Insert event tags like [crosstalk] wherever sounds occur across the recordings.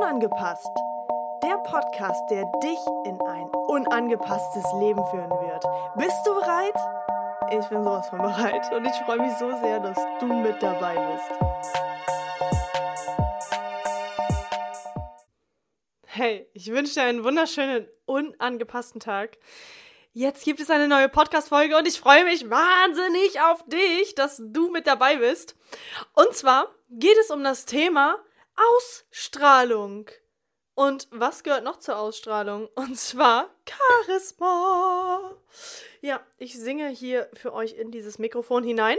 Unangepasst. Der Podcast, der dich in ein unangepasstes Leben führen wird. Bist du bereit? Ich bin sowas von bereit und ich freue mich so sehr, dass du mit dabei bist. Hey, ich wünsche dir einen wunderschönen, unangepassten Tag. Jetzt gibt es eine neue Podcast-Folge und ich freue mich wahnsinnig auf dich, dass du mit dabei bist. Und zwar geht es um das Thema Ausstrahlung. Und was gehört noch zur Ausstrahlung? Und zwar Charisma. Ja, ich singe hier für euch in dieses Mikrofon hinein.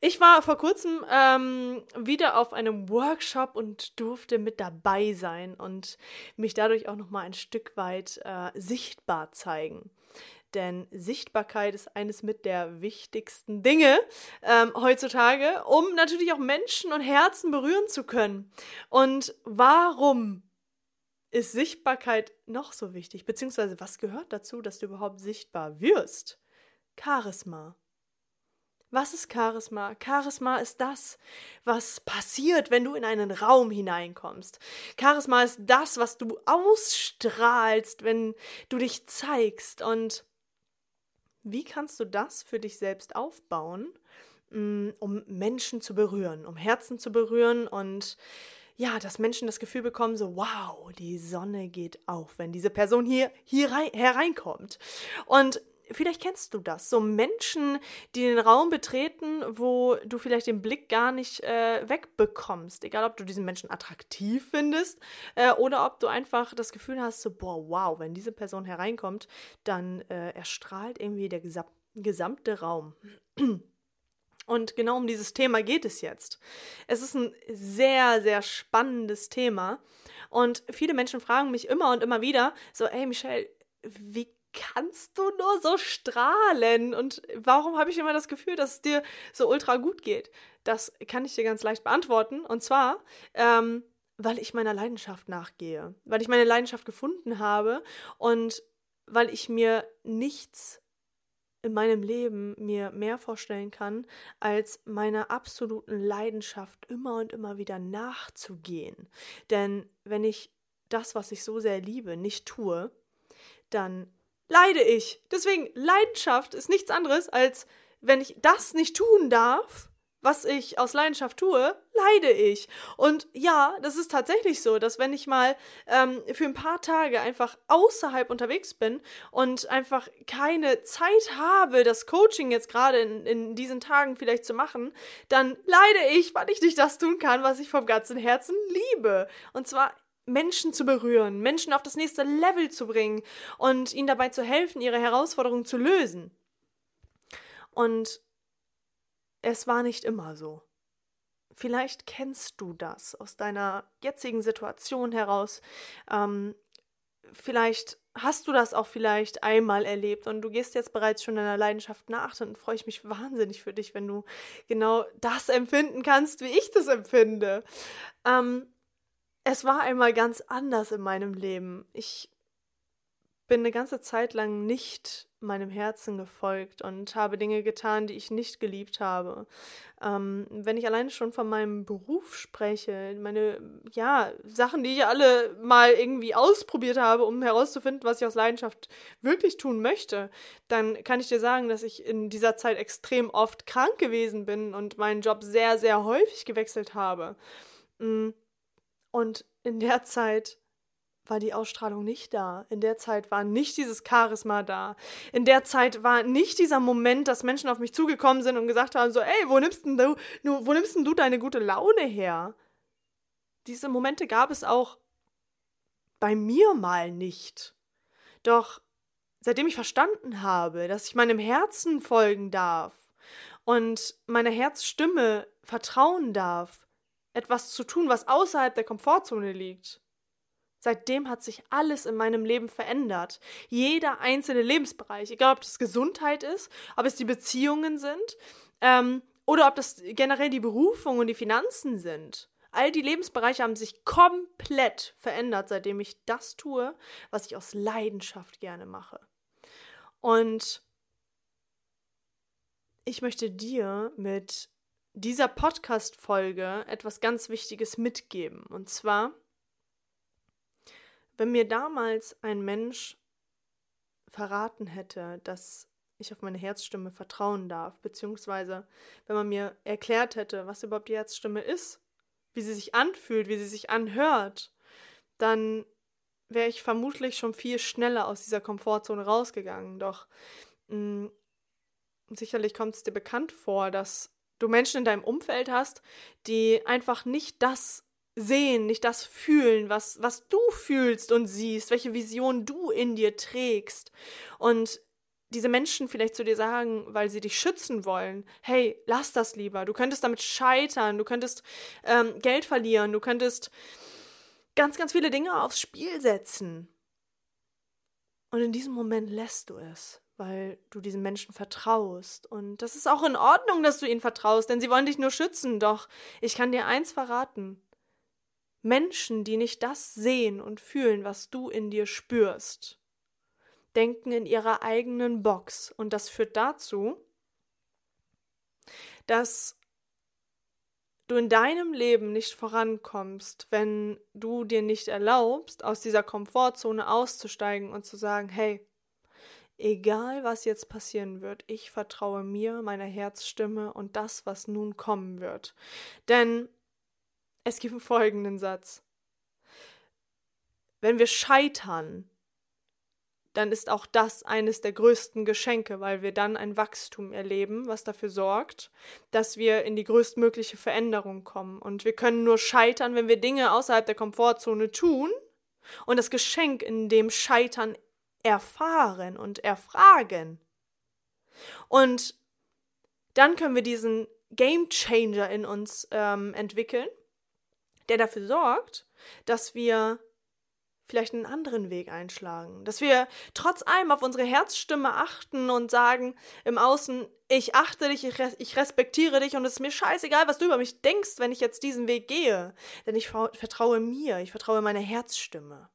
Ich war vor kurzem ähm, wieder auf einem Workshop und durfte mit dabei sein und mich dadurch auch noch mal ein Stück weit äh, sichtbar zeigen denn Sichtbarkeit ist eines mit der wichtigsten Dinge ähm, heutzutage, um natürlich auch Menschen und Herzen berühren zu können. Und warum ist Sichtbarkeit noch so wichtig? Beziehungsweise was gehört dazu, dass du überhaupt sichtbar wirst? Charisma. Was ist Charisma? Charisma ist das, was passiert, wenn du in einen Raum hineinkommst. Charisma ist das, was du ausstrahlst, wenn du dich zeigst. Und wie kannst du das für dich selbst aufbauen, mm, um Menschen zu berühren, um Herzen zu berühren und ja, dass Menschen das Gefühl bekommen, so, wow, die Sonne geht auf, wenn diese Person hier, hier rein, hereinkommt. Und vielleicht kennst du das. So Menschen, die den Raum betreten, wo du vielleicht den Blick gar nicht äh, wegbekommst. Egal, ob du diesen Menschen attraktiv findest äh, oder ob du einfach das Gefühl hast, so, boah, wow, wenn diese Person hereinkommt, dann äh, erstrahlt irgendwie der gesam gesamte Raum. Und genau um dieses Thema geht es jetzt. Es ist ein sehr, sehr spannendes Thema. Und viele Menschen fragen mich immer und immer wieder, so, ey Michelle, wie kannst du nur so strahlen? Und warum habe ich immer das Gefühl, dass es dir so ultra gut geht? Das kann ich dir ganz leicht beantworten. Und zwar, ähm, weil ich meiner Leidenschaft nachgehe, weil ich meine Leidenschaft gefunden habe und weil ich mir nichts in meinem Leben mir mehr vorstellen kann, als meiner absoluten Leidenschaft immer und immer wieder nachzugehen. Denn wenn ich das, was ich so sehr liebe, nicht tue, dann leide ich. Deswegen, Leidenschaft ist nichts anderes, als wenn ich das nicht tun darf, was ich aus Leidenschaft tue, leide ich. Und ja, das ist tatsächlich so, dass wenn ich mal ähm, für ein paar Tage einfach außerhalb unterwegs bin und einfach keine Zeit habe, das Coaching jetzt gerade in, in diesen Tagen vielleicht zu machen, dann leide ich, weil ich nicht das tun kann, was ich vom ganzen Herzen liebe. Und zwar Menschen zu berühren, Menschen auf das nächste Level zu bringen und ihnen dabei zu helfen, ihre Herausforderungen zu lösen. Und es war nicht immer so. Vielleicht kennst du das aus deiner jetzigen Situation heraus. Ähm, vielleicht hast du das auch vielleicht einmal erlebt und du gehst jetzt bereits schon deiner Leidenschaft nach, dann freue ich mich wahnsinnig für dich, wenn du genau das empfinden kannst, wie ich das empfinde. Ähm, es war einmal ganz anders in meinem Leben. Ich bin eine ganze Zeit lang nicht meinem Herzen gefolgt und habe Dinge getan, die ich nicht geliebt habe. Ähm, wenn ich alleine schon von meinem Beruf spreche, meine, ja, Sachen, die ich alle mal irgendwie ausprobiert habe, um herauszufinden, was ich aus Leidenschaft wirklich tun möchte, dann kann ich dir sagen, dass ich in dieser Zeit extrem oft krank gewesen bin und meinen Job sehr, sehr häufig gewechselt habe. Mm und in der Zeit war die Ausstrahlung nicht da. In der Zeit war nicht dieses Charisma da. In der Zeit war nicht dieser Moment, dass Menschen auf mich zugekommen sind und gesagt haben: so, ey, wo nimmst denn du, wo nimmst denn du deine gute Laune her? Diese Momente gab es auch bei mir mal nicht. Doch seitdem ich verstanden habe, dass ich meinem Herzen folgen darf und meiner Herzstimme vertrauen darf, etwas zu tun, was außerhalb der Komfortzone liegt. Seitdem hat sich alles in meinem Leben verändert. Jeder einzelne Lebensbereich, egal ob das Gesundheit ist, ob es die Beziehungen sind ähm, oder ob das generell die Berufung und die Finanzen sind. All die Lebensbereiche haben sich komplett verändert, seitdem ich das tue, was ich aus Leidenschaft gerne mache. Und ich möchte dir mit dieser Podcast-Folge etwas ganz Wichtiges mitgeben. Und zwar, wenn mir damals ein Mensch verraten hätte, dass ich auf meine Herzstimme vertrauen darf, beziehungsweise wenn man mir erklärt hätte, was überhaupt die Herzstimme ist, wie sie sich anfühlt, wie sie sich anhört, dann wäre ich vermutlich schon viel schneller aus dieser Komfortzone rausgegangen. Doch mh, mm, sicherlich kommt es dir bekannt vor, dass du Menschen in deinem Umfeld hast, die einfach nicht das sehen, nicht das fühlen, was, was du fühlst und siehst, welche Vision du in dir trägst. Und diese Menschen vielleicht zu dir sagen, weil sie dich schützen wollen, hey, lass das lieber, du könntest damit scheitern, du könntest ähm, Geld verlieren, du könntest ganz, ganz viele Dinge aufs Spiel setzen. Und in diesem Moment lässt du es, weil du diesen Menschen vertraust. Und das ist auch in Ordnung, dass du ihnen vertraust, denn sie wollen dich nur schützen. Doch ich kann dir eins verraten. Menschen, die nicht das sehen und fühlen, was du in dir spürst, denken in ihrer eigenen Box. Und das führt dazu, dass du in deinem Leben nicht vorankommst, wenn du dir nicht erlaubst, aus dieser Komfortzone auszusteigen und zu sagen, hey, egal was jetzt passieren wird, ich vertraue mir, meiner Herzstimme und das, was nun kommen wird. Denn es gibt folgenden Satz. Wenn wir scheitern, dann ist auch das eines der größten Geschenke, weil wir dann ein Wachstum erleben, was dafür sorgt, dass wir in die größtmögliche Veränderung kommen. Und wir können nur scheitern, wenn wir Dinge außerhalb der Komfortzone tun und das Geschenk in dem Scheitern erfahren und erfragen. Und dann können wir diesen Game Changer in uns ähm, entwickeln, der dafür sorgt, dass wir vielleicht einen anderen Weg einschlagen. Dass wir trotz allem auf unsere Herzstimme achten und sagen im Außen, ich achte dich, ich, res ich respektiere dich und es ist mir scheißegal, was du über mich denkst, wenn ich jetzt diesen Weg gehe. Denn ich vertraue mir, ich vertraue meiner Herzstimme.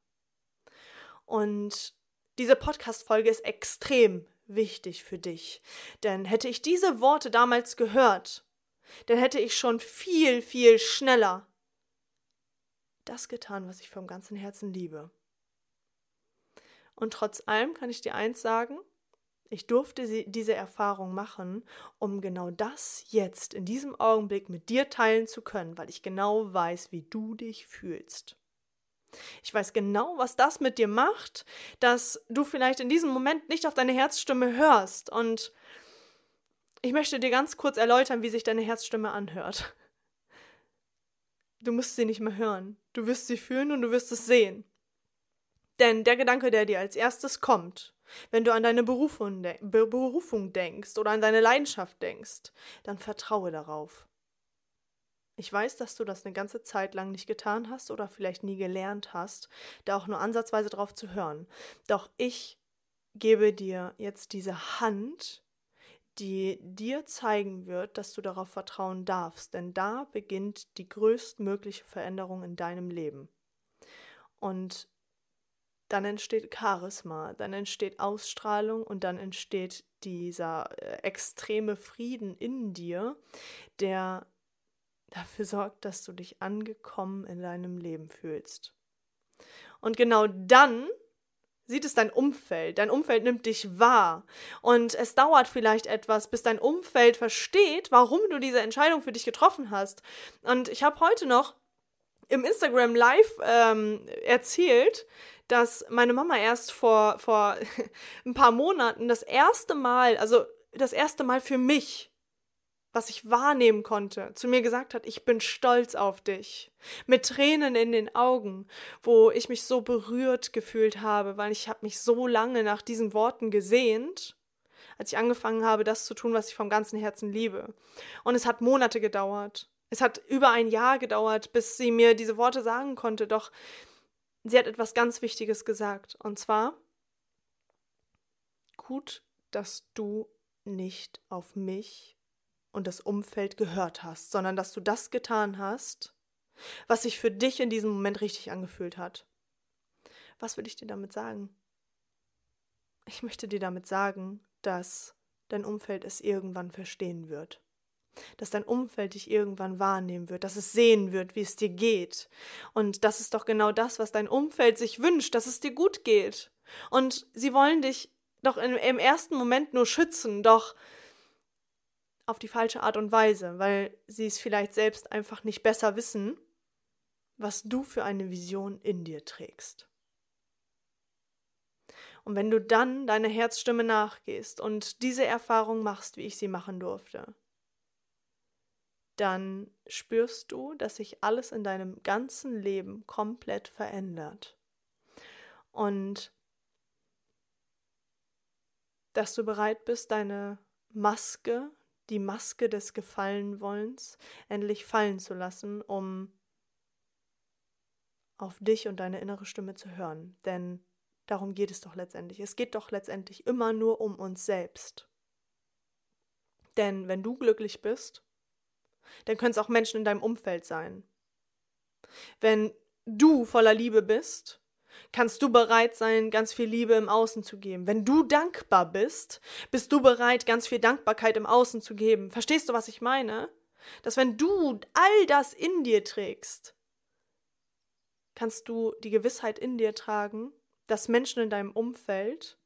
Und diese Podcast-Folge ist extrem wichtig für dich. Denn hätte ich diese Worte damals gehört, dann hätte ich schon viel, viel schneller das getan, was ich vom ganzen Herzen liebe. Und trotz allem kann ich dir eins sagen, ich durfte diese Erfahrung machen, um genau das jetzt in diesem Augenblick mit dir teilen zu können, weil ich genau weiß, wie du dich fühlst. Ich weiß genau, was das mit dir macht, dass du vielleicht in diesem Moment nicht auf deine Herzstimme hörst. Und ich möchte dir ganz kurz erläutern, wie sich deine Herzstimme anhört. Du musst sie nicht mehr hören. Du wirst sie fühlen und du wirst es sehen. Denn der Gedanke, der dir als erstes kommt, wenn du an deine Berufung, de Berufung denkst oder an deine Leidenschaft denkst, dann vertraue darauf. Ich weiß, dass du das eine ganze Zeit lang nicht getan hast oder vielleicht nie gelernt hast, da auch nur ansatzweise drauf zu hören. Doch ich gebe dir jetzt diese Hand, die dir zeigen wird, dass du darauf vertrauen darfst, denn da beginnt die größtmögliche Veränderung in deinem Leben. Und dann entsteht Charisma, dann entsteht Ausstrahlung und dann entsteht dieser äh, extreme Frieden in dir, der dafür sorgt, dass du dich angekommen in deinem Leben fühlst. Und genau dann sieht es dein Umfeld. Dein Umfeld nimmt dich wahr. Und es dauert vielleicht etwas, bis dein Umfeld versteht, warum du diese Entscheidung für dich getroffen hast. Und ich habe heute noch im Instagram Live ähm, erzählt, dass meine Mama erst vor, vor [laughs] ein paar Monaten das erste Mal, also das erste Mal für mich was ich wahrnehmen konnte, zu mir gesagt hat, ich bin stolz auf dich. Mit Tränen in den Augen, wo ich mich so berührt gefühlt habe, weil ich habe mich so lange nach diesen Worten gesehnt, als ich angefangen habe, das zu tun, was ich vom ganzen Herzen liebe. Und es hat Monate gedauert. Es hat über ein Jahr gedauert, bis sie mir diese Worte sagen konnte, doch sie hat etwas ganz Wichtiges gesagt. Und zwar, gut, dass du nicht auf mich und das Umfeld gehört hast, sondern dass du das getan hast, was sich für dich in diesem Moment richtig angefühlt hat. Was will ich dir damit sagen? Ich möchte dir damit sagen, dass dein Umfeld es irgendwann verstehen wird. dass dein Umfeld dich irgendwann wahrnehmen wird, dass es sehen wird, wie es dir geht. Und das ist doch genau das, was dein Umfeld sich wünscht, dass es dir gut geht. Und sie wollen dich doch im, ersten Moment nur schützen, doch auf die falsche Art und Weise, weil sie es vielleicht selbst einfach nicht besser wissen, was du für eine Vision in dir trägst. Und wenn du dann deiner Herzstimme nachgehst und diese Erfahrung machst, wie ich sie machen durfte, dann spürst du, dass sich alles in deinem ganzen Leben komplett verändert. Und dass du bereit bist, deine Maske, die Maske des Gefallenwollens, endlich fallen zu lassen, um auf dich und deine innere Stimme zu hören. Denn darum geht es doch letztendlich. Es geht doch letztendlich immer nur um uns selbst. Denn wenn du glücklich bist, dann können es auch Menschen in deinem Umfeld sein. Wenn du voller Liebe bist, kannst du bereit sein, ganz viel Liebe im Außen zu geben. Wenn du dankbar bist, bist du bereit, ganz viel Dankbarkeit im Außen zu geben. Verstehst du, was ich meine? Dass wenn du all das in dir trägst, kannst du die Gewissheit in dir tragen, dass Menschen in deinem Umfeld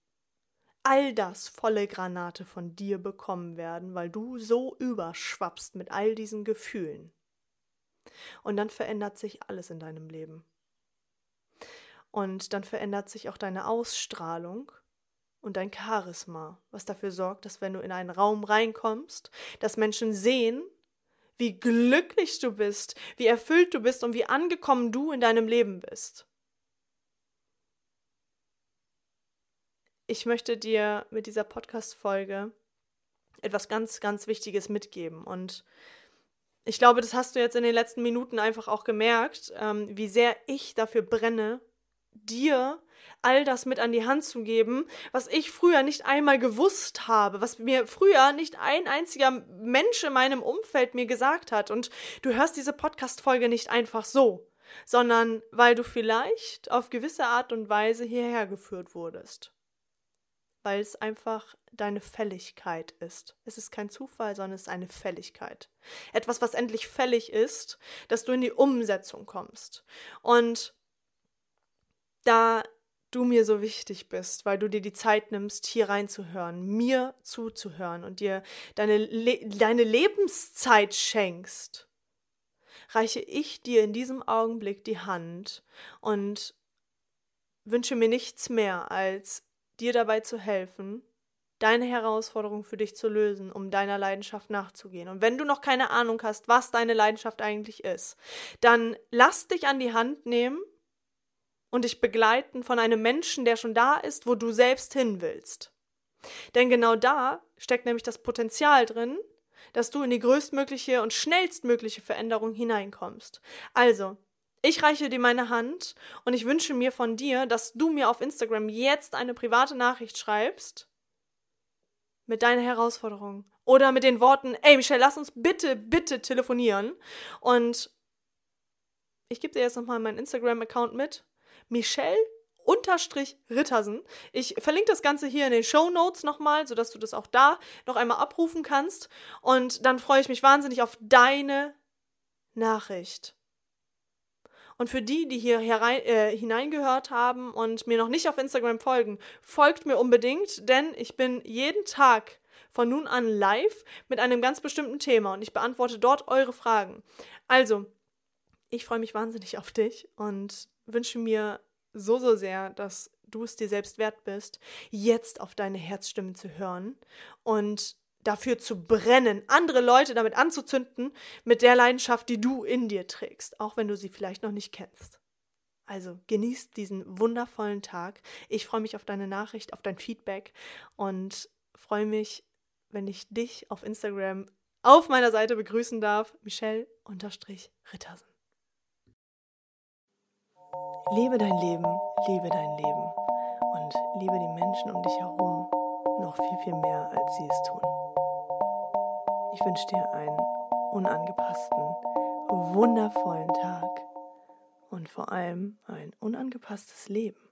all das volle Granate von dir bekommen werden, weil du so überschwappst mit all diesen Gefühlen. Und dann verändert sich alles in deinem Leben. Und dann verändert sich auch deine Ausstrahlung und dein Charisma, was dafür sorgt, dass wenn du in einen Raum reinkommst, dass Menschen sehen, wie glücklich du bist, wie erfüllt du bist und wie angekommen du in deinem Leben bist. ich möchte dir mit dieser Podcast-Folge etwas ganz, ganz Wichtiges mitgeben. Und ich glaube, das hast du jetzt in den letzten Minuten einfach auch gemerkt, ähm, wie sehr ich dafür brenne, dir all das mit an die Hand zu geben, was ich früher nicht einmal gewusst habe, was mir früher nicht ein einziger Mensch in meinem Umfeld mir gesagt hat. Und du hörst diese Podcast-Folge nicht einfach so, sondern weil du vielleicht auf gewisse Art und Weise hierher geführt wurdest weil es einfach deine Fälligkeit ist. Es ist kein Zufall, sondern es ist eine Fälligkeit. Etwas, was endlich fällig ist, dass du in die Umsetzung kommst. Und da du mir so wichtig bist, weil du dir die Zeit nimmst, hier reinzuhören, mir zuzuhören und dir deine, Le deine Lebenszeit schenkst, reiche ich dir in diesem Augenblick die Hand und wünsche mir nichts mehr, als dir dabei zu helfen, deine Herausforderung für dich zu lösen, um deiner Leidenschaft nachzugehen. Und wenn du noch keine Ahnung hast, was deine Leidenschaft eigentlich ist, dann lass dich an die Hand nehmen und dich begleiten von einem Menschen, der schon da ist, wo du selbst hin willst. Denn genau da steckt nämlich das Potenzial drin, dass du in die größtmögliche und schnellstmögliche Veränderung hineinkommst. Also, ich reiche dir meine Hand und ich wünsche mir von dir, dass du mir auf Instagram jetzt eine private Nachricht schreibst mit deiner Herausforderung oder mit den Worten, ey Michelle, lass uns bitte, bitte telefonieren. Und ich gebe dir jetzt nochmal meinen Instagram-Account mit. Michelle unterstrich Rittersen. Ich verlinke das Ganze hier in den Show Notes nochmal, sodass du das auch da noch einmal abrufen kannst. Und dann freue ich mich wahnsinnig auf deine Nachricht. Und für die, die hier herein, äh, hineingehört haben und mir noch nicht auf Instagram folgen, folgt mir unbedingt, denn ich bin jeden Tag von nun an live mit einem ganz bestimmten Thema und ich beantworte dort eure Fragen. Also, ich freue mich wahnsinnig auf dich und wünsche mir so, so sehr, dass du es dir selbst wert bist, jetzt auf deine Herzstimme zu hören und dafür zu brennen, andere Leute damit anzuzünden, mit der Leidenschaft, die du in dir trägst, auch wenn du sie vielleicht noch nicht kennst. Also genießt diesen wundervollen Tag. Ich freue mich auf deine Nachricht, auf dein Feedback und freue mich, wenn ich dich auf Instagram auf meiner Seite begrüßen darf. Michelle-Rittersen. Lebe dein Leben, liebe dein Leben und liebe die Menschen um dich herum noch viel, viel mehr, als sie es tun. Ich wünsche dir einen unangepassten, wundervollen Tag und vor allem ein unangepasstes Leben.